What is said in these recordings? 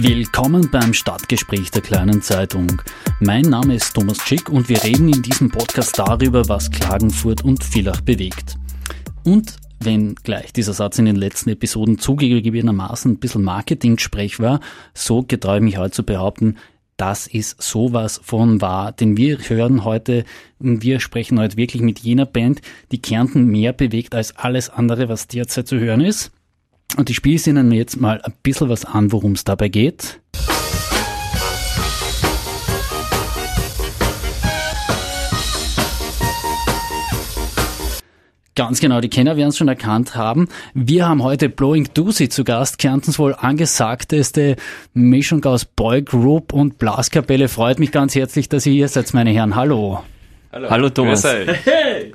Willkommen beim Stadtgespräch der kleinen Zeitung. Mein Name ist Thomas Schick und wir reden in diesem Podcast darüber, was Klagenfurt und Villach bewegt. Und wenn gleich dieser Satz in den letzten Episoden zugegebenermaßen ein bisschen Marketing-Sprech war, so getraue ich mich heute zu behaupten, das ist sowas von wahr. Denn wir hören heute, wir sprechen heute wirklich mit jener Band, die Kärnten mehr bewegt als alles andere, was derzeit zu hören ist. Und ich spiele Ihnen jetzt mal ein bisschen was an, worum es dabei geht. Ganz genau, die Kenner werden es schon erkannt haben. Wir haben heute Blowing Doozy zu Gast, Kärntens wohl angesagteste Mischung aus Boygroup und Blaskapelle. Freut mich ganz herzlich, dass ihr hier seid, meine Herren. Hallo. Hallo, Hallo Thomas. Hey.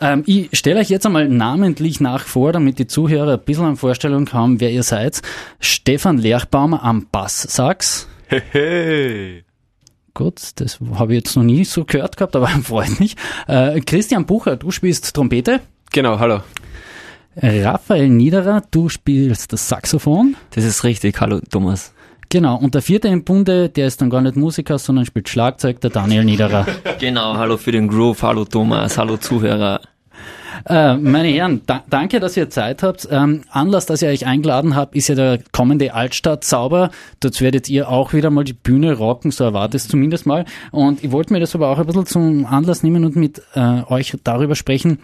Ähm, ich stelle euch jetzt einmal namentlich nach vor, damit die Zuhörer ein bisschen eine Vorstellung haben, wer ihr seid. Stefan Lerchbaumer am Bass-Sax. Hey, hey. Gut, das habe ich jetzt noch nie so gehört gehabt, aber freut mich. Äh, Christian Bucher, du spielst Trompete. Genau, hallo. Raphael Niederer, du spielst das Saxophon. Das ist richtig, hallo Thomas. Genau, und der vierte im Bunde, der ist dann gar nicht Musiker, sondern spielt Schlagzeug, der Daniel Niederer. genau, hallo für den Groove, hallo Thomas, hallo Zuhörer. Äh, meine Herren, da, danke, dass ihr Zeit habt. Ähm, Anlass, dass ihr euch eingeladen habt, ist ja der kommende Altstadt-Zauber. Dort werdet ihr auch wieder mal die Bühne rocken, so erwartet es zumindest mal. Und ich wollte mir das aber auch ein bisschen zum Anlass nehmen und mit äh, euch darüber sprechen,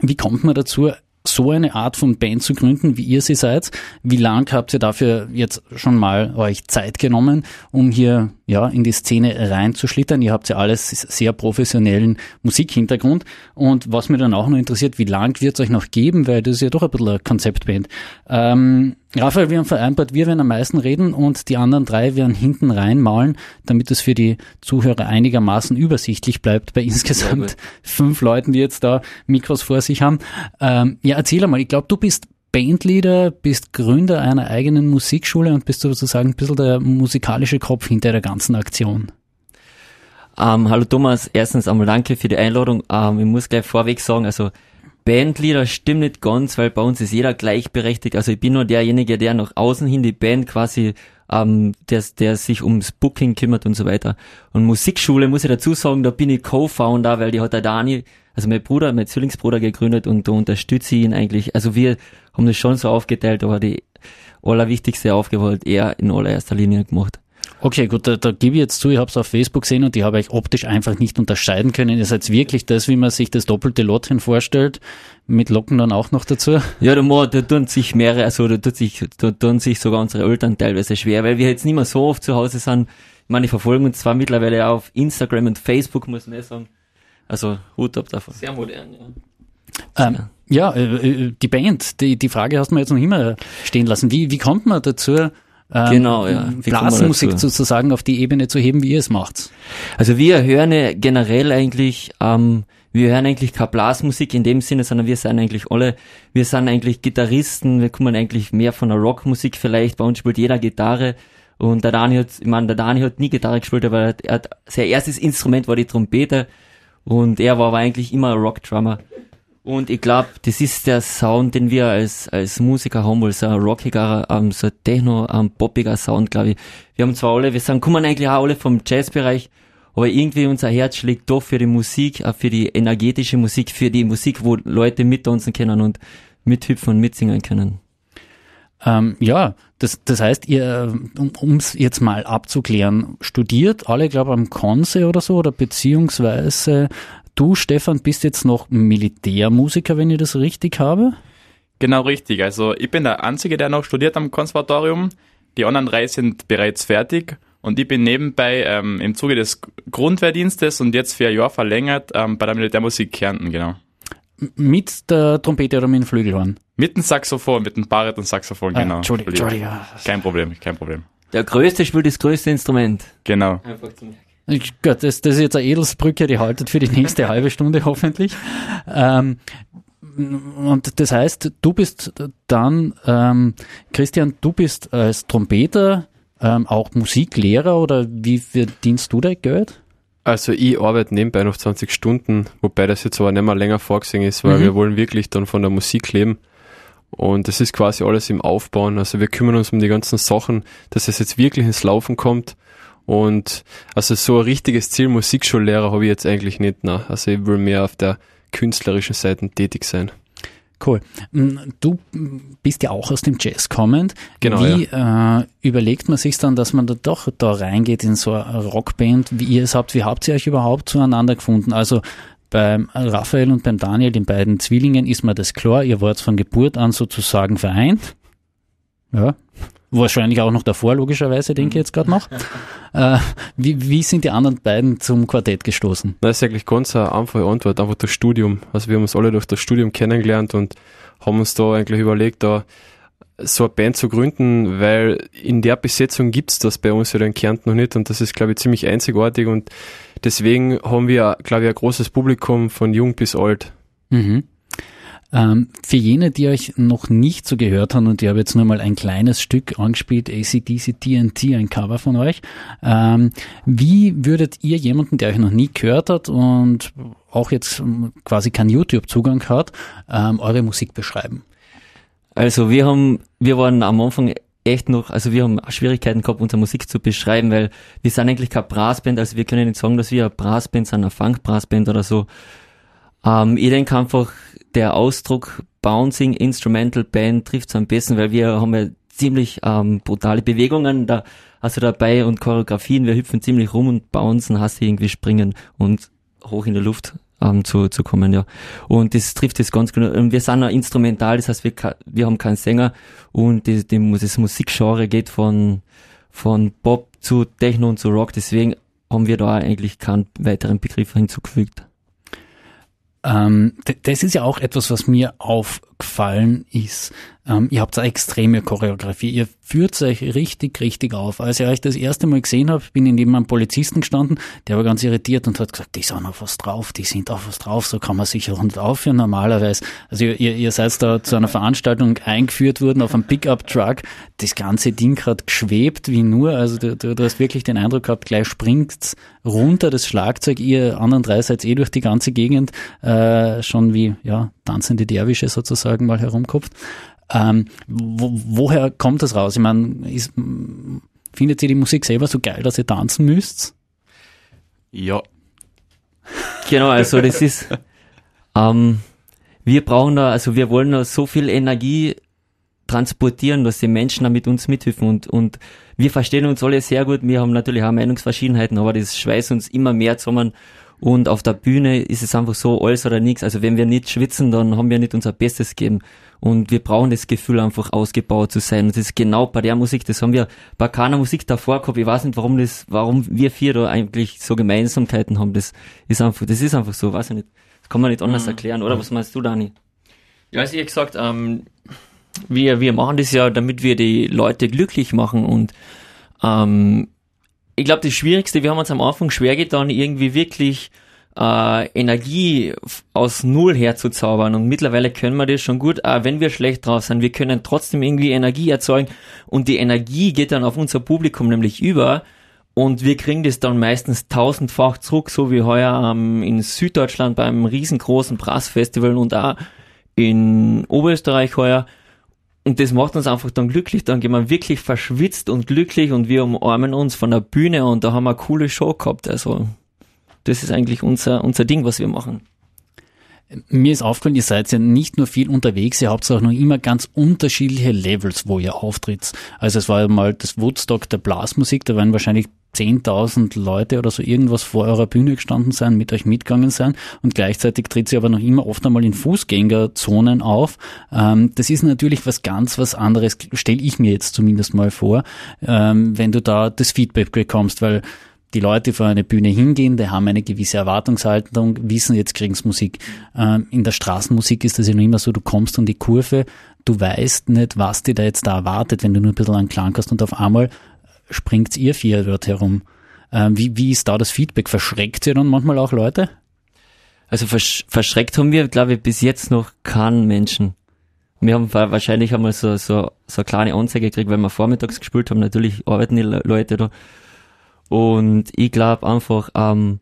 wie kommt man dazu, so eine Art von Band zu gründen, wie ihr sie seid? Wie lang habt ihr dafür jetzt schon mal euch Zeit genommen, um hier ja in die Szene reinzuschlittern? Ihr habt ja alles sehr professionellen Musikhintergrund. Und was mir dann auch noch interessiert, wie lang wird es euch noch geben? Weil das ist ja doch ein bisschen eine Konzeptband. Ähm, Raphael, wir haben vereinbart, wir werden am meisten reden und die anderen drei werden hinten reinmalen, damit es für die Zuhörer einigermaßen übersichtlich bleibt bei insgesamt fünf Leuten, die jetzt da Mikros vor sich haben. Ähm, ja, erzähl einmal, ich glaube, du bist Bandleader, bist Gründer einer eigenen Musikschule und bist sozusagen ein bisschen der musikalische Kopf hinter der ganzen Aktion. Ähm, hallo Thomas, erstens einmal danke für die Einladung. Ähm, ich muss gleich vorweg sagen, also Bandleader stimmt nicht ganz, weil bei uns ist jeder gleichberechtigt. Also ich bin nur derjenige, der nach außen hin die Band quasi, ähm, der, der sich ums Booking kümmert und so weiter. Und Musikschule muss ich dazu sagen, da bin ich Co-Founder, weil die hat der Dani, also mein Bruder, mein Zwillingsbruder gegründet und da unterstütze ich ihn eigentlich. Also wir haben das schon so aufgeteilt, aber die allerwichtigste Aufgabe hat er in allererster Linie gemacht. Okay, gut, da, da gebe ich jetzt zu, ich habe es auf Facebook gesehen und ich habe euch optisch einfach nicht unterscheiden können. Ihr seid wirklich das, wie man sich das doppelte Lottchen vorstellt, mit Locken dann auch noch dazu? Ja, da, da tun sich mehrere, also da, tut sich, da tun sich sogar unsere Eltern teilweise schwer, weil wir jetzt nicht mehr so oft zu Hause sind. Ich meine, die verfolgen uns zwar mittlerweile auf Instagram und Facebook, muss man sagen. Also Hut ab davon. Sehr modern, ja. Ähm, ja, äh, äh, die Band, die, die Frage hast du mir jetzt noch immer stehen lassen. Wie, wie kommt man dazu, ähm, genau, ja. Wie Blasmusik sozusagen auf die Ebene zu heben, wie ihr es macht. Also wir hören ja generell eigentlich, ähm, wir hören eigentlich keine Blasmusik in dem Sinne, sondern wir sind eigentlich alle, wir sind eigentlich Gitarristen, wir kommen eigentlich mehr von der Rockmusik vielleicht, bei uns spielt jeder Gitarre und der Dani hat, ich meine, der Dani hat nie Gitarre gespielt, aber er hat, sein erstes Instrument war die Trompete und er war aber eigentlich immer ein Rockdrummer. Und ich glaube, das ist der Sound, den wir als, als Musiker haben, weil so ein rockiger, um, so ein techno, um, poppiger Sound, glaube ich. Wir haben zwar alle, wir sind, kommen eigentlich auch alle vom Jazzbereich, aber irgendwie unser Herz schlägt doch für die Musik, auch für die energetische Musik, für die Musik, wo Leute mittanzen können und mithüpfen und mitsingen können. Ähm, ja, das, das heißt, ihr, um es jetzt mal abzuklären, studiert alle, glaube ich, am Konse oder so, oder beziehungsweise Du, Stefan, bist jetzt noch Militärmusiker, wenn ich das richtig habe? Genau richtig. Also ich bin der Einzige, der noch studiert am Konservatorium. Die anderen drei sind bereits fertig und ich bin nebenbei ähm, im Zuge des Grundwehrdienstes und jetzt für ein Jahr verlängert ähm, bei der Militärmusik Kärnten, genau. Mit der Trompete oder mit dem Flügelhorn? Mit dem Saxophon, mit dem Saxophon, ah, genau. Entschuldigung, Entschuldigung. Kein Problem, kein Problem. Der Größte spielt das größte Instrument. Genau. Einfach zum Gott, das, das ist jetzt eine Edelsbrücke, die haltet für die nächste halbe Stunde hoffentlich. Ähm, und das heißt, du bist dann, ähm, Christian, du bist als Trompeter ähm, auch Musiklehrer oder wie verdienst du dein Geld? Also ich arbeite nebenbei noch 20 Stunden, wobei das jetzt aber nicht mehr länger vorgesehen ist, weil mhm. wir wollen wirklich dann von der Musik leben. Und das ist quasi alles im Aufbauen. Also wir kümmern uns um die ganzen Sachen, dass es jetzt wirklich ins Laufen kommt. Und also so ein richtiges Ziel Musikschullehrer habe ich jetzt eigentlich nicht. Na. Also ich will mehr auf der künstlerischen Seite tätig sein. Cool. Mm, Du bist ja auch aus dem Jazz kommend. Genau, Wie äh, überlegt man sich dann, dass man da doch da reingeht in so eine Rockband, wie ihr es habt? Wie habt ihr euch überhaupt zueinander gefunden? Also beim Raphael und beim Daniel, den beiden Zwillingen, ist mir das klar. Ihr wart von Geburt an sozusagen vereint. Ja. Wahrscheinlich auch noch davor, logischerweise, denke ich jetzt gerade noch. Äh, wie, wie sind die anderen beiden zum Quartett gestoßen? Das ist eigentlich ganz eine einfache Antwort, einfach das Studium. Also wir haben uns alle durch das Studium kennengelernt und haben uns da eigentlich überlegt, da so eine Band zu gründen, weil in der Besetzung gibt's das bei uns ja in Kärnten noch nicht und das ist, glaube ich, ziemlich einzigartig und deswegen haben wir, glaube ich, ein großes Publikum von jung bis alt. Mhm. Ähm, für jene, die euch noch nicht so gehört haben, und ich habe jetzt nur mal ein kleines Stück angespielt, ACDC TNT, ein Cover von euch. Ähm, wie würdet ihr jemanden, der euch noch nie gehört hat und auch jetzt ähm, quasi keinen YouTube-Zugang hat, ähm, eure Musik beschreiben? Also wir haben, wir waren am Anfang echt noch, also wir haben Schwierigkeiten gehabt, unsere Musik zu beschreiben, weil wir sind eigentlich keine Brassband, also wir können nicht sagen, dass wir eine Brassband sind, eine Funk-Brassband oder so. Ähm, ich denke einfach, der Ausdruck Bouncing Instrumental Band trifft es am besten, weil wir haben ja ziemlich ähm, brutale Bewegungen da, also dabei und Choreografien, wir hüpfen ziemlich rum und bouncen, hast du irgendwie springen und hoch in der Luft ähm, zu, zu kommen, ja. Und das trifft es ganz genau. Und wir sind auch instrumental, das heißt, wir, wir haben keinen Sänger und die, die, das Musikgenre geht von, von Pop zu Techno und zu Rock, deswegen haben wir da eigentlich keinen weiteren Begriff hinzugefügt. Ähm, das ist ja auch etwas, was mir aufgefallen ist. Ähm, ihr habt eine extreme Choreografie. Ihr führt euch richtig, richtig auf. Als ich euch das erste Mal gesehen habe, bin ich neben einem Polizisten gestanden, der war ganz irritiert und hat gesagt, die sind auf was drauf, die sind auf was drauf, so kann man sich auch nicht aufführen normalerweise. Also ihr, ihr, ihr seid da zu einer Veranstaltung eingeführt worden auf einem Pickup-Truck. Das ganze Ding hat geschwebt wie nur. Also du, du, du hast wirklich den Eindruck gehabt, gleich springt's runter das Schlagzeug. Ihr anderen drei seid eh durch die ganze Gegend äh, schon wie ja tanzende Derwische sozusagen mal herumkopft. Ähm, wo, woher kommt das raus? Ich meine, ist, findet ihr die Musik selber so geil, dass ihr tanzen müsst? Ja. Genau, also das ist, ähm, wir brauchen da, also wir wollen da so viel Energie transportieren, dass die Menschen da mit uns mithüpfen und, und wir verstehen uns alle sehr gut. Wir haben natürlich auch Meinungsverschiedenheiten, aber das schweißt uns immer mehr zusammen. Und auf der Bühne ist es einfach so alles oder nichts. Also wenn wir nicht schwitzen, dann haben wir nicht unser Bestes gegeben. Und wir brauchen das Gefühl, einfach ausgebaut zu sein. Und das ist genau bei der Musik, das haben wir bei keiner Musik davor gehabt. Ich weiß nicht, warum das, warum wir vier da eigentlich so Gemeinsamkeiten haben. Das ist einfach, das ist einfach so, weiß ich nicht. Das kann man nicht anders erklären, oder? Was meinst du, Dani? Ja, also wie gesagt, ähm, wir, wir machen das ja, damit wir die Leute glücklich machen und ähm, ich glaube, das Schwierigste, wir haben uns am Anfang schwer getan, irgendwie wirklich äh, Energie aus Null herzuzaubern. Und mittlerweile können wir das schon gut, auch wenn wir schlecht drauf sind, wir können trotzdem irgendwie Energie erzeugen. Und die Energie geht dann auf unser Publikum nämlich über. Und wir kriegen das dann meistens tausendfach zurück, so wie heuer ähm, in Süddeutschland beim riesengroßen Brassfestival und auch in Oberösterreich heuer. Und das macht uns einfach dann glücklich. Dann gehen wir wirklich verschwitzt und glücklich und wir umarmen uns von der Bühne und da haben wir eine coole Show gehabt. Also, das ist eigentlich unser, unser Ding, was wir machen. Mir ist aufgefallen, ihr seid ja nicht nur viel unterwegs, ihr habt auch noch immer ganz unterschiedliche Levels, wo ihr auftritt. Also es war ja mal das Woodstock der Blasmusik, da waren wahrscheinlich 10.000 Leute oder so irgendwas vor eurer Bühne gestanden sein, mit euch mitgegangen sein und gleichzeitig tritt sie aber noch immer oft einmal in Fußgängerzonen auf. Ähm, das ist natürlich was ganz was anderes, stelle ich mir jetzt zumindest mal vor, ähm, wenn du da das Feedback bekommst, weil die Leute vor eine Bühne hingehen, die haben eine gewisse Erwartungshaltung, wissen, jetzt kriegen sie Musik. Ähm, in der Straßenmusik ist das ja noch immer so, du kommst an die Kurve, du weißt nicht, was dir da jetzt da erwartet, wenn du nur ein bisschen einen Klang hast und auf einmal springt ihr vier dort herum. Ähm, wie, wie ist da das Feedback? Verschreckt ihr dann manchmal auch Leute? Also versch verschreckt haben wir, glaube ich, bis jetzt noch keinen Menschen. Wir haben wa- wahrscheinlich einmal so, so, so eine kleine Anzeige gekriegt, weil wir vormittags gespielt haben. Natürlich arbeiten die Le Leute da. Und ich glaube einfach, ähm,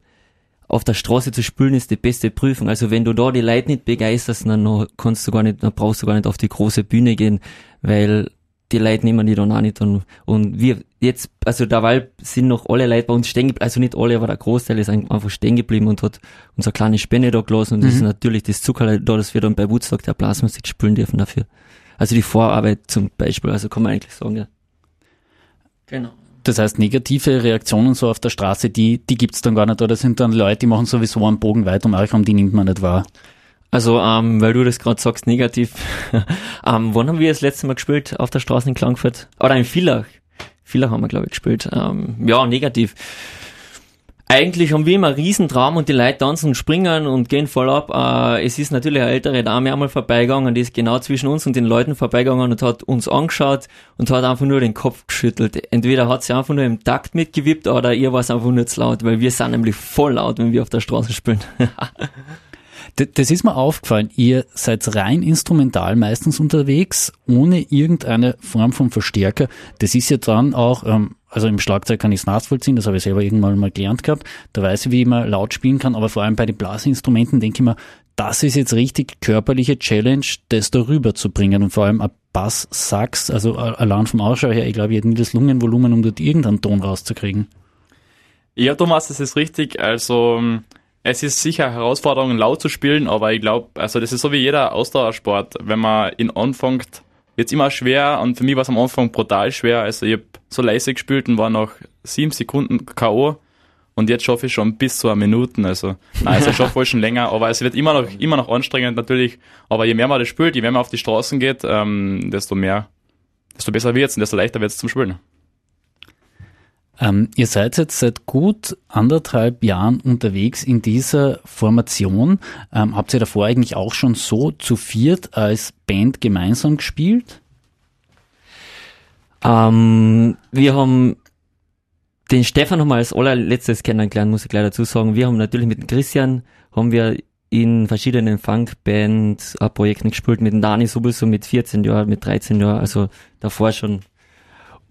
auf der Straße zu spielen ist die beste Prüfung. Also wenn du da die Leute nicht begeisterst, dann kannst du gar nicht, dann brauchst du gar nicht auf die große Bühne gehen, weil die Leute nehmen die dann auch nicht an. Und wir jetzt, also derweil sind noch alle Leute bei uns stehen geblieben, also nicht alle, aber der Großteil ist einfach stehen geblieben und hat unsere kleine Spende da gelassen und mhm. das ist natürlich das Zucker da, dass wir dann bei Woodstock der Blasmusik spielen dürfen dafür. Also die Vorarbeit zum Beispiel, also kann man eigentlich sagen, ja. Genau. Das heißt, negative Reaktionen so auf der Straße, die, die gibt's dann gar nicht, oder sind dann Leute, die machen sowieso einen Bogen weit um euch rum, die nimmt man nicht wahr? Also, ähm, weil du das gerade sagst, negativ. ähm, wann haben wir das letzte Mal gespielt? Auf der Straße in Klangfurt? Oder in Villach? Villach haben wir, glaube ich, gespielt. Ähm, ja, negativ eigentlich haben wir immer einen Riesentraum und die Leute tanzen und springen und gehen voll ab. Äh, es ist natürlich eine ältere Dame einmal vorbeigegangen, die ist genau zwischen uns und den Leuten vorbeigegangen und hat uns angeschaut und hat einfach nur den Kopf geschüttelt. Entweder hat sie einfach nur im Takt mitgewippt oder ihr war es einfach nur zu laut, weil wir sind nämlich voll laut, wenn wir auf der Straße spielen. Das ist mir aufgefallen. Ihr seid rein instrumental meistens unterwegs, ohne irgendeine Form von Verstärker. Das ist ja dann auch, ähm, also im Schlagzeug kann ich es nachvollziehen, das habe ich selber irgendwann mal gelernt gehabt. Da weiß ich, wie man laut spielen kann, aber vor allem bei den Blasinstrumenten denke ich mir, das ist jetzt richtig körperliche Challenge, das darüber zu bringen und vor allem ein Bass, Sax, also allein vom Ausschau her, ich glaube, ich hätte nie das Lungenvolumen, um dort irgendeinen Ton rauszukriegen. Ja, Thomas, das ist richtig. Also es ist sicher eine Herausforderung, laut zu spielen, aber ich glaube, also das ist so wie jeder Ausdauersport. Wenn man ihn anfängt, wird es immer schwer und für mich war es am Anfang brutal schwer. Also ich habe so leise gespielt und war nach sieben Sekunden K.O. Und jetzt schaffe ich schon bis zu einer Minute. Also, nein, also ich schaffe wohl schon länger, aber es wird immer noch, immer noch anstrengend natürlich. Aber je mehr man das spielt, je mehr man auf die Straßen geht, ähm, desto mehr, desto besser wird's und desto leichter wird's zum Spielen. Ähm, ihr seid jetzt seit gut anderthalb Jahren unterwegs in dieser Formation. Ähm, habt ihr davor eigentlich auch schon so zu viert als Band gemeinsam gespielt? Ähm, wir haben den Stefan wir als allerletztes kennengelernt, muss ich leider dazu sagen. Wir haben natürlich mit Christian, haben wir in verschiedenen Funkband-Projekten gespielt, mit Dani sowieso mit 14 Jahren, mit 13 Jahren, also davor schon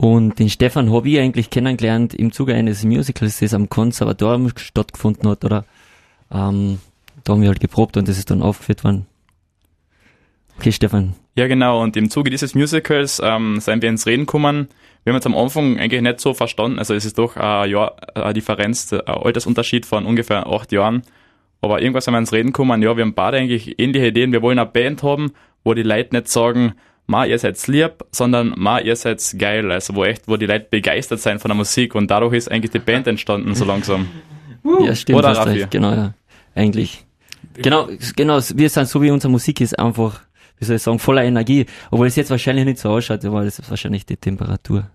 und den Stefan habe ich eigentlich kennengelernt im Zuge eines Musicals, das am Konservatorium stattgefunden hat, oder? Ähm, da haben wir halt geprobt und das ist dann aufgeführt worden. Okay, Stefan. Ja, genau. Und im Zuge dieses Musicals ähm, sind wir ins Reden gekommen. Wir haben uns am Anfang eigentlich nicht so verstanden. Also es ist doch ein Jahr, eine Differenz, ein Altersunterschied von ungefähr acht Jahren. Aber irgendwas haben wir ins Reden gekommen. Ja, wir haben beide eigentlich ähnliche Ideen. Wir wollen eine Band haben, wo die Leute nicht sagen, ma, ihr seid lieb, sondern ma, ihr seid geil. Also wo echt, wo die Leute begeistert sein von der Musik und dadurch ist eigentlich die Band entstanden so langsam. ja, stimmt. Oder Raffi? Genau, ja. Eigentlich. Genau, genau, wir sind so wie unsere Musik ist einfach, wie soll ich sagen, voller Energie. Obwohl es jetzt wahrscheinlich nicht so ausschaut, aber das ist wahrscheinlich die Temperatur.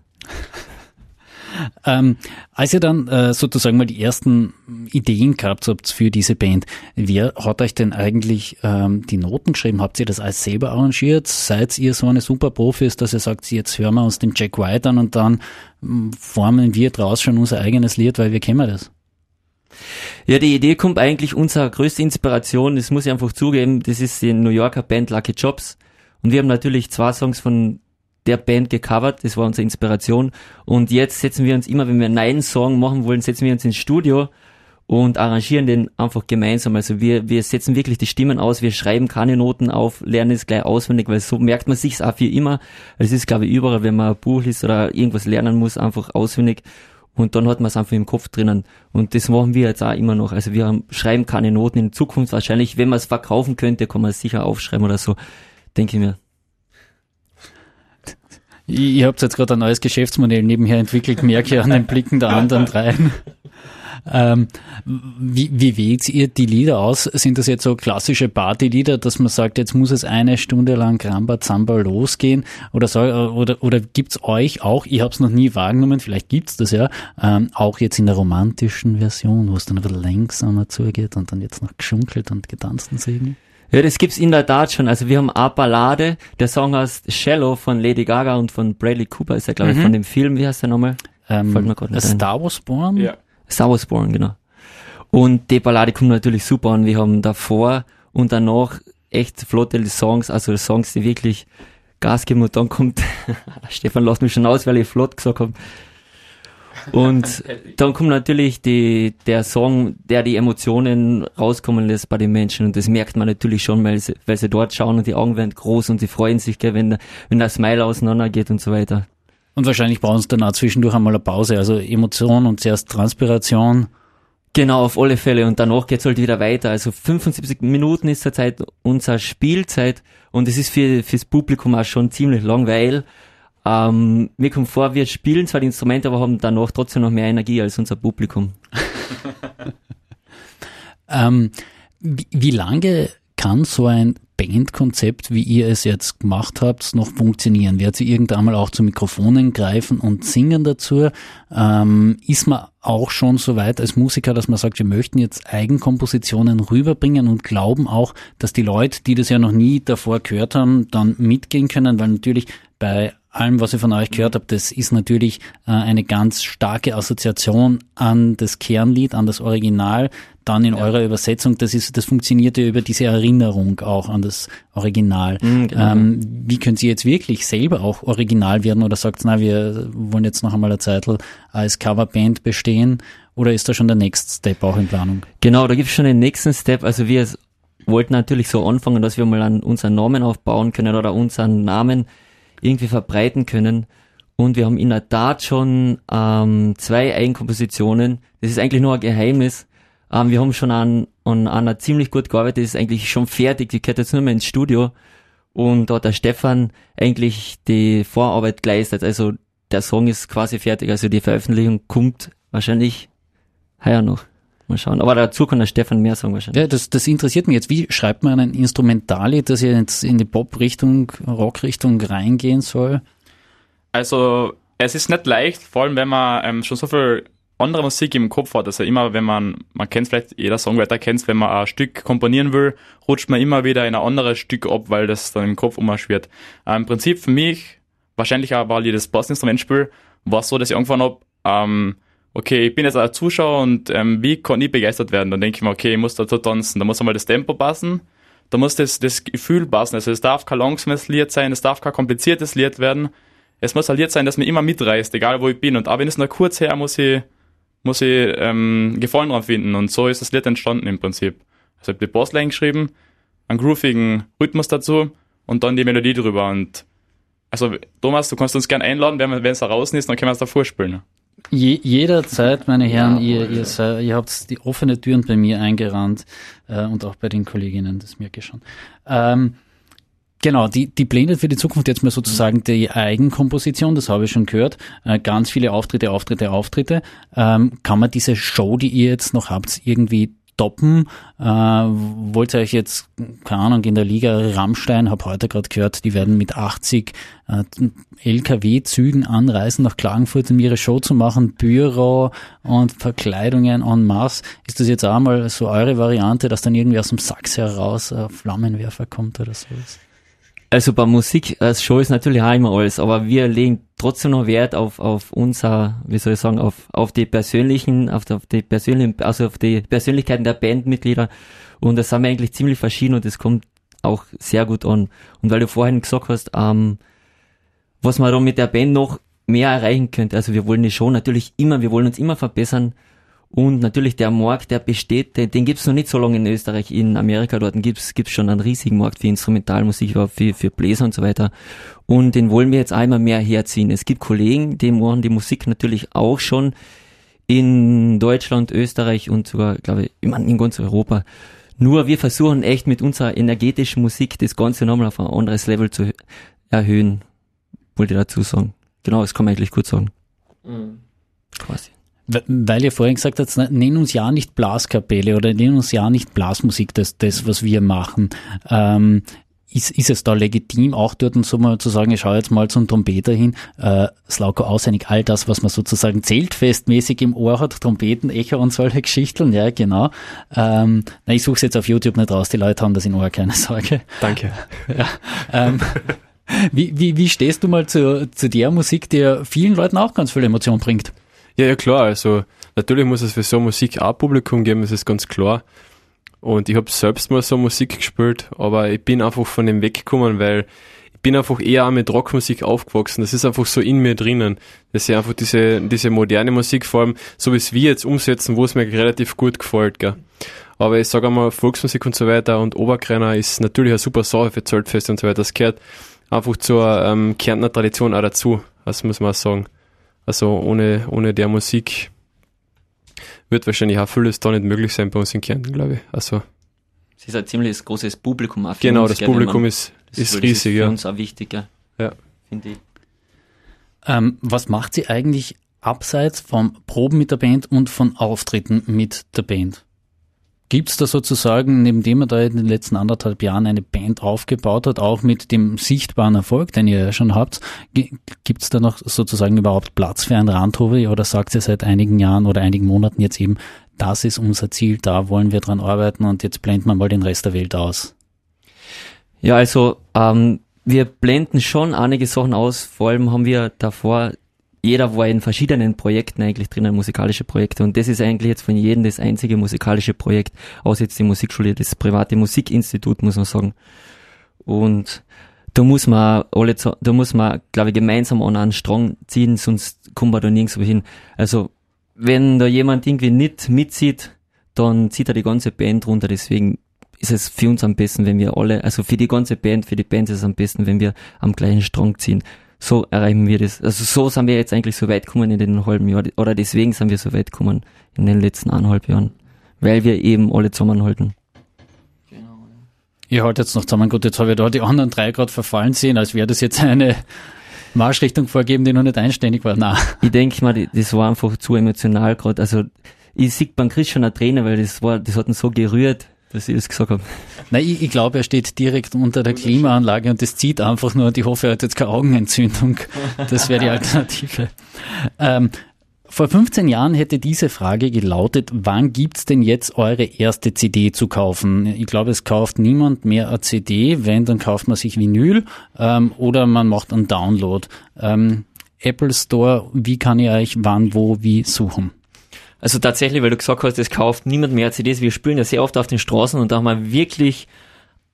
Ähm, als ihr dann äh, sozusagen mal die ersten Ideen gehabt habt für diese Band, wer hat euch denn eigentlich ähm, die Noten geschrieben? Habt ihr das alles selber arrangiert? Seid ihr so eine super Profis, dass ihr sagt, jetzt hören wir uns den Jack White an und dann hm, formen wir draus schon unser eigenes Lied, weil wir kennen das? Ja, die Idee kommt eigentlich unsere größte Inspiration, das muss ich einfach zugeben, das ist die New Yorker Band Lucky Jobs. Und wir haben natürlich zwei Songs von der Band gecovert, das war unsere Inspiration. Und jetzt setzen wir uns immer, wenn wir einen neuen Song machen wollen, setzen wir uns ins Studio und arrangieren den einfach gemeinsam. Also wir, wir setzen wirklich die Stimmen aus, wir schreiben keine Noten auf, lernen es gleich auswendig, weil so merkt man sich's auch für immer. Es ist, glaube ich, überall, wenn man ein Buch liest oder irgendwas lernen muss, einfach auswendig. Und dann hat man es einfach im Kopf drinnen. Und das machen wir jetzt auch immer noch. Also wir haben, schreiben keine Noten in Zukunft wahrscheinlich. Wenn man es verkaufen könnte, kann man es sicher aufschreiben oder so, denke ich mir. Ihr habt jetzt gerade ein neues Geschäftsmodell nebenher entwickelt, merke ich an den Blicken der anderen dreien. Ähm, wie, wie wählt ihr die Lieder aus? Sind das jetzt so klassische Partylieder, dass man sagt, jetzt muss es eine Stunde lang Ramba Zamba losgehen? Oder, soll, oder, oder gibt's euch auch, ich habe es noch nie wahrgenommen, vielleicht gibt's das ja, ähm, auch jetzt in der romantischen Version, wo es dann ein bisschen langsamer zugeht und dann jetzt noch geschunkelt und getanzt und singen? Ja, das gibt's in der Tat schon. Also wir haben eine Ballade, der Song heißt Shallow von Lady Gaga und von Bradley Cooper ist ja, glaube ich, mhm. von dem Film, wie heißt der nochmal? Ähm, Fällt mir gerade nicht Star Wars Born? Ja. Star Wars Born, genau. Und die Ballade kommt natürlich super an. Wir haben davor und danach echt flotte Songs, also Songs, die wirklich Gas geben und dann kommt, Stefan lässt mich schon aus, weil ich flott gesagt habe. Und dann kommt natürlich die, der Song, der die Emotionen rauskommen lässt bei den Menschen. Und das merkt man natürlich schon, weil sie, weil sie dort schauen und die Augen werden groß und sie freuen sich, gell, wenn, wenn der Smile auseinandergeht und so weiter. Und wahrscheinlich brauchen sie dann auch zwischendurch einmal eine Pause, also Emotion und zuerst Transpiration. Genau, auf alle Fälle. Und danach geht's halt wieder weiter. Also 75 Minuten ist zurzeit unsere Spielzeit und es ist für fürs Publikum auch schon ziemlich lang, weil ähm, mir kommt vor, wir spielen zwar die Instrumente, aber haben danach trotzdem noch mehr Energie als unser Publikum. ähm, wie, wie lange kann so ein Bandkonzept, wie ihr es jetzt gemacht habt, noch funktionieren? Wird sie irgendwann mal auch zu Mikrofonen greifen und singen dazu? Ähm, ist man auch schon so weit als Musiker, dass man sagt, wir möchten jetzt Eigenkompositionen rüberbringen und glauben auch, dass die Leute, die das ja noch nie davor gehört haben, dann mitgehen können, weil natürlich bei allem, was ich von euch gehört habe, das ist natürlich äh, eine ganz starke Assoziation an das Kernlied, an das Original, dann in ja. eurer Übersetzung. Das ist, das funktioniert ja über diese Erinnerung auch an das Original. Mhm, genau. ähm, wie können Sie jetzt wirklich selber auch original werden oder sagt, na, wir wollen jetzt noch einmal eine Zeit als Coverband bestehen? Oder ist da schon der Next Step auch in Planung? Genau, da gibt es schon den nächsten Step. Also wir wollten natürlich so anfangen, dass wir mal an unseren Namen aufbauen können oder unseren Namen irgendwie verbreiten können. Und wir haben in der Tat schon ähm, zwei Eigenkompositionen. Das ist eigentlich nur ein Geheimnis. Ähm, wir haben schon an, an einer ziemlich gut gearbeitet, das ist eigentlich schon fertig, die gehört jetzt nur mehr ins Studio. Und da hat der Stefan eigentlich die Vorarbeit geleistet. Also der Song ist quasi fertig, also die Veröffentlichung kommt wahrscheinlich heuer noch. Mal schauen. Aber dazu kann der Stefan mehr sagen wahrscheinlich. Ja, das, das interessiert mich jetzt. Wie schreibt man ein Instrumentali, das jetzt in die Pop-Richtung, Rock-Richtung reingehen soll? Also, es ist nicht leicht, vor allem wenn man ähm, schon so viel andere Musik im Kopf hat. Also immer, wenn man, man kennt vielleicht, jeder Songwriter kennt wenn man ein Stück komponieren will, rutscht man immer wieder in ein anderes Stück ab, weil das dann im Kopf umschwirrt. Ähm, Im Prinzip für mich, wahrscheinlich auch, weil ich das Bassinstrumentspiel, war es so, dass ich angefangen habe, ähm, okay, ich bin jetzt ein Zuschauer und ähm, wie kann ich begeistert werden? Dann denke ich mir, okay, ich muss dazu tanzen, da muss einmal das Tempo passen, da muss das, das Gefühl passen. Also es darf kein langsames Lied sein, es darf kein kompliziertes Lied werden. Es muss ein Lied sein, das mir immer mitreißt, egal wo ich bin. Und auch wenn es nur kurz her, muss ich, muss ich ähm, Gefallen dran finden. Und so ist das Lied entstanden im Prinzip. Also ich habe die Bossline geschrieben, einen groovigen Rhythmus dazu und dann die Melodie drüber. Und also Thomas, du kannst uns gerne einladen, wenn es da draußen ist, dann können wir es da vorspielen. Je, jederzeit, meine Herren, ja, ihr, ihr, seid, ihr habt die offene Türen bei mir eingerannt äh, und auch bei den Kolleginnen, das merke ich schon. Ähm, Genau, die, die Pläne für die Zukunft jetzt mal sozusagen die Eigenkomposition, das habe ich schon gehört. Äh, ganz viele Auftritte, Auftritte, Auftritte. Ähm, kann man diese Show, die ihr jetzt noch habt, irgendwie toppen? Äh, wollt ihr euch jetzt, keine Ahnung, in der Liga Rammstein, habe heute gerade gehört, die werden mit 80 äh, LKW-Zügen anreisen nach Klagenfurt, um ihre Show zu machen, Büro und Verkleidungen en masse. Ist das jetzt auch mal so eure Variante, dass dann irgendwie aus dem Sachs heraus äh, Flammenwerfer kommt oder sowas? Also bei Musik als Show ist natürlich auch immer alles, aber wir legen trotzdem noch Wert auf, auf unser, wie soll ich sagen, auf, auf die persönlichen, auf, auf die persönlichen, also auf die Persönlichkeiten der Bandmitglieder. Und das haben wir eigentlich ziemlich verschieden und das kommt auch sehr gut an. Und weil du vorhin gesagt hast, ähm, was man da mit der Band noch mehr erreichen könnte. Also wir wollen die Show natürlich immer, wir wollen uns immer verbessern und natürlich der Markt, der besteht, den, den gibt's noch nicht so lange in Österreich. In Amerika dort gibt's gibt's schon einen riesigen Markt für Instrumentalmusik, für, für Bläser und so weiter. Und den wollen wir jetzt einmal mehr herziehen. Es gibt Kollegen, die machen die Musik natürlich auch schon in Deutschland, Österreich und sogar, glaube ich, in ganz Europa. Nur wir versuchen echt mit unserer energetischen Musik das Ganze nochmal auf ein anderes Level zu erhöhen, wollte ich dazu sagen. Genau, das kann man eigentlich gut sagen. Mhm. Quasi. Weil ihr vorhin gesagt habt, nennen uns ja nicht Blaskapelle oder nennen uns ja nicht Blasmusik, das, das was wir machen. Ähm, ist, ist es da legitim, auch dort und so mal zu sagen, ich schaue jetzt mal zum Trompeter hin, äh, Slauko auswendig, all das, was man sozusagen zeltfestmäßig im Ohr hat, Trompeten, Echo und solche Geschichten, ja genau. Ähm, na, ich suche es jetzt auf YouTube nicht raus, die Leute haben das in Ohr, keine Sorge. Danke. Ja, ähm, wie, wie, wie stehst du mal zu, zu der Musik, die vielen Leuten auch ganz viel Emotion bringt? Ja, ja, klar. Also natürlich muss es für so Musik auch Publikum geben, das ist ganz klar. Und ich habe selbst mal so Musik gespielt, aber ich bin einfach von dem weggekommen, weil ich bin einfach eher auch mit Rockmusik aufgewachsen. Das ist einfach so in mir drinnen. Das ist einfach diese, diese moderne Musik, vor allem so wie es wir jetzt umsetzen, wo es mir relativ gut gefällt, gell. Aber ich sage einmal, Volksmusik und so weiter und Oberkreiner ist natürlich eine super Sache für Zeltfeste und so weiter. Das gehört einfach zur ähm, Kärntner Tradition auch dazu. Das muss man auch sagen. Also ohne, ohne der Musik wird wahrscheinlich auch vieles da nicht möglich sein bei uns in Kärnten, glaube ich. Also. Es ist ein ziemlich großes Publikum auch Genau, uns, das Publikum man, ist, ist riesig, ist für ja. für uns auch wichtig, ja. ja. Finde ich. Ähm, was macht sie eigentlich abseits vom Proben mit der Band und von Auftritten mit der Band? Gibt es da sozusagen, neben dem er da in den letzten anderthalb Jahren eine Band aufgebaut hat, auch mit dem sichtbaren Erfolg, den ihr ja schon habt, gibt es da noch sozusagen überhaupt Platz für ein Randhobby oder sagt ihr seit einigen Jahren oder einigen Monaten jetzt eben, das ist unser Ziel, da wollen wir dran arbeiten und jetzt blenden wir mal den Rest der Welt aus? Ja, also ähm, wir blenden schon einige Sachen aus, vor allem haben wir davor jeder war in verschiedenen Projekten eigentlich drinnen, musikalische Projekte. Und das ist eigentlich jetzt von jedem das einzige musikalische Projekt, außer jetzt die Musikschule, das private Musikinstitut, muss man sagen. Und da muss man alle, da muss man, glaube ich, gemeinsam an einen Strang ziehen, sonst kommt man da nirgendwo hin. Also, wenn da jemand irgendwie nicht mitzieht, dann zieht er die ganze Band runter. Deswegen ist es für uns am besten, wenn wir alle, also für die ganze Band, für die Band ist es am besten, wenn wir am gleichen Strang ziehen so erreichen wir das. Also so sind wir jetzt eigentlich so weit gekommen in den halben Jahr oder deswegen sind wir so weit gekommen in den letzten eineinhalb Jahren, weil wir eben alle zusammenhalten. Genau. Ihr haltet jetzt noch zusammen. Gut, jetzt habe ich da die anderen drei gerade verfallen sehen, als wäre das jetzt eine Marschrichtung vorgeben, die noch nicht einständig war. Nein. Ich denke mal, das war einfach zu emotional gerade. Also ich sehe beim Chris schon eine Träne, weil das war, das hat ihn so gerührt, dass ich das gesagt habe. Nein, ich, ich glaube, er steht direkt unter der Klimaanlage und das zieht einfach nur und ich hoffe, er hat jetzt keine Augenentzündung. Das wäre die Alternative. Ähm, vor 15 Jahren hätte diese Frage gelautet, wann gibt's denn jetzt eure erste CD zu kaufen? Ich glaube, es kauft niemand mehr eine CD, wenn, dann kauft man sich Vinyl ähm, oder man macht einen Download. Ähm, Apple Store, wie kann ich euch wann, wo, wie suchen? Also tatsächlich, weil du gesagt hast, es kauft niemand mehr CDs. Wir spielen ja sehr oft auf den Straßen und da haben wir wirklich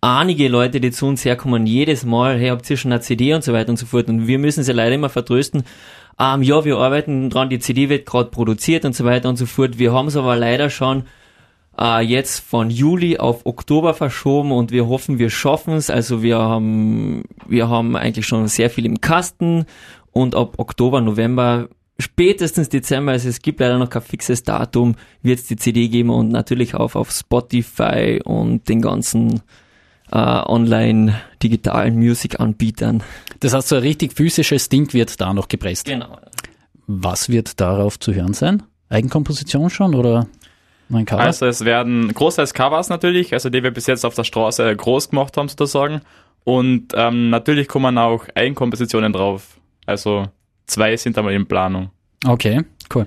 einige Leute, die zu uns herkommen, jedes Mal, hey, habt ihr schon eine CD und so weiter und so fort. Und wir müssen sie leider immer vertrösten. Ähm, ja, wir arbeiten dran, die CD wird gerade produziert und so weiter und so fort. Wir haben es aber leider schon äh, jetzt von Juli auf Oktober verschoben und wir hoffen, wir schaffen es. Also wir haben, wir haben eigentlich schon sehr viel im Kasten und ab Oktober, November spätestens Dezember, also es gibt leider noch kein fixes Datum, wird es die CD geben und natürlich auch auf Spotify und den ganzen äh, online digitalen Music-Anbietern. Das heißt, so ein richtig physisches Ding wird da noch gepresst. Genau. Was wird darauf zu hören sein? Eigenkomposition schon oder ein Cover? Also es werden großteils Covers natürlich, also die wir bis jetzt auf der Straße groß gemacht haben sozusagen. Und ähm, natürlich kommen auch Eigenkompositionen drauf. Also Zwei sind aber in Planung. Okay, cool.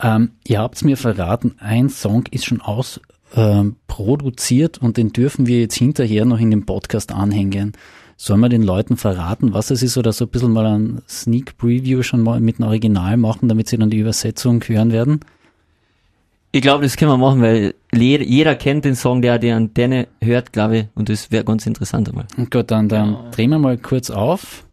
Ähm, ihr habt es mir verraten, ein Song ist schon ausproduziert ähm, und den dürfen wir jetzt hinterher noch in den Podcast anhängen. Sollen wir den Leuten verraten, was es ist oder so ein bisschen mal ein Sneak Preview schon mal mit einem Original machen, damit sie dann die Übersetzung hören werden? Ich glaube, das können wir machen, weil jeder kennt den Song, der die Antenne hört, glaube ich, und das wäre ganz interessant einmal. Gut, dann, dann ja. drehen wir mal kurz auf.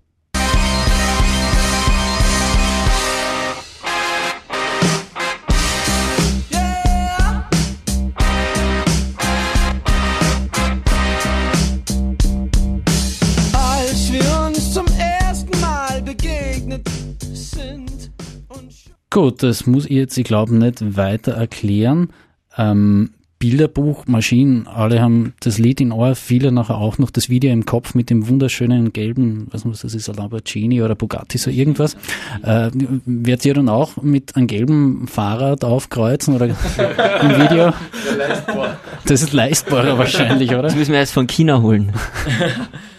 Gut, das muss ich jetzt, ich glaube, nicht weiter erklären. Ähm, Bilderbuch, Maschinen, alle haben das Lied in Ohr, viele nachher auch noch das Video im Kopf mit dem wunderschönen gelben, was muss das ist, Lamborghini oder Bugatti, so irgendwas. Äh, werdet ihr dann auch mit einem gelben Fahrrad aufkreuzen oder im Video? Das ist leistbarer wahrscheinlich, oder? Das müssen wir erst von China holen.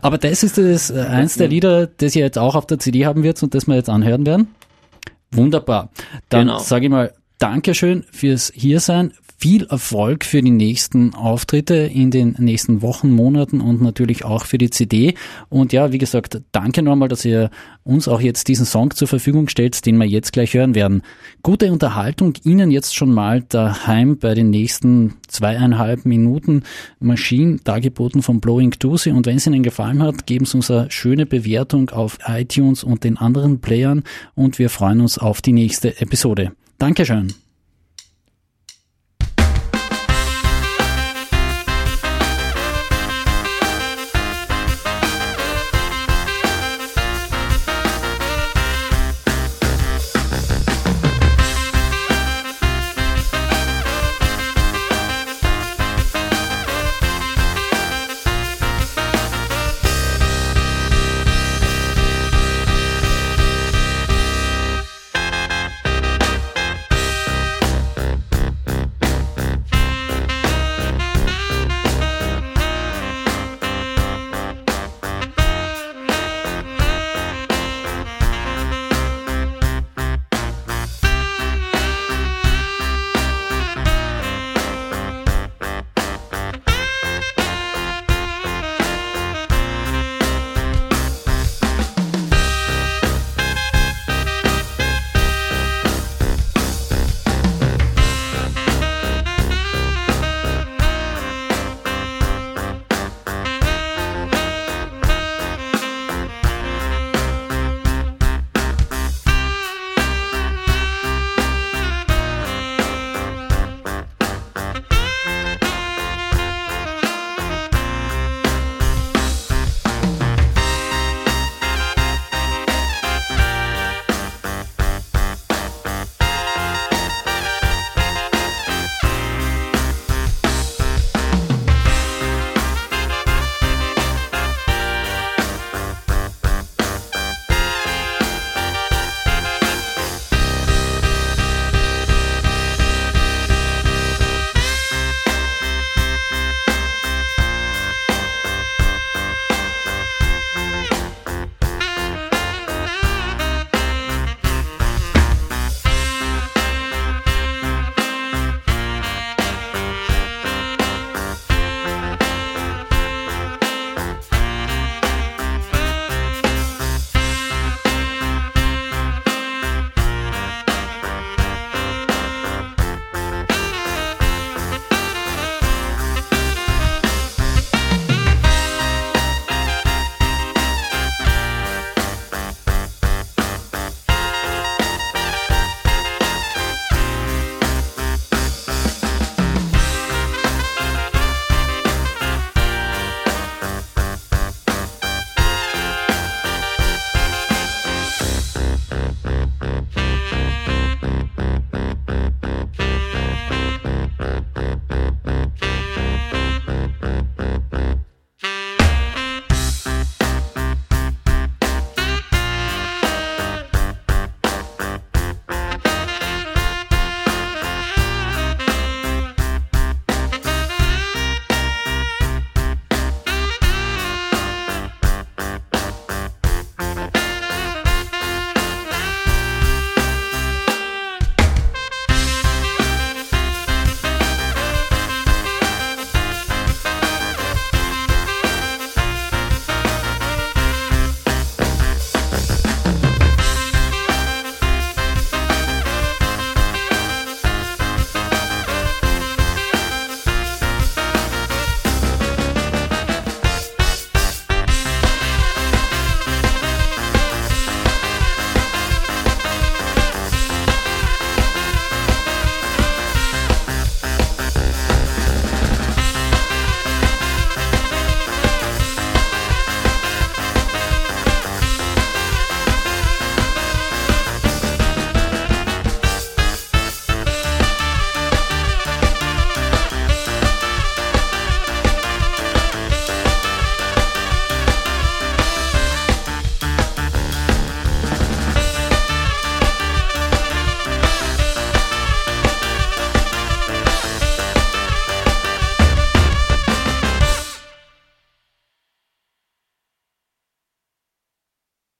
Aber das ist das, äh, eins der Lieder, das ihr jetzt auch auf der CD haben wird und das wir jetzt anhören werden. Wunderbar. Dann genau. sage ich mal Dankeschön fürs Hiersein, viel Erfolg für die nächsten Auftritte in den nächsten Wochen, Monaten und natürlich auch für die CD. Und ja, wie gesagt, danke nochmal, dass ihr uns auch jetzt diesen Song zur Verfügung stellt, den wir jetzt gleich hören werden. Gute Unterhaltung Ihnen jetzt schon mal daheim bei den nächsten zweieinhalb Minuten Maschinen dargeboten von Blowing Doozy. Und wenn es Ihnen gefallen hat, geben Sie uns eine schöne Bewertung auf iTunes und den anderen Playern und wir freuen uns auf die nächste Episode. Dankeschön.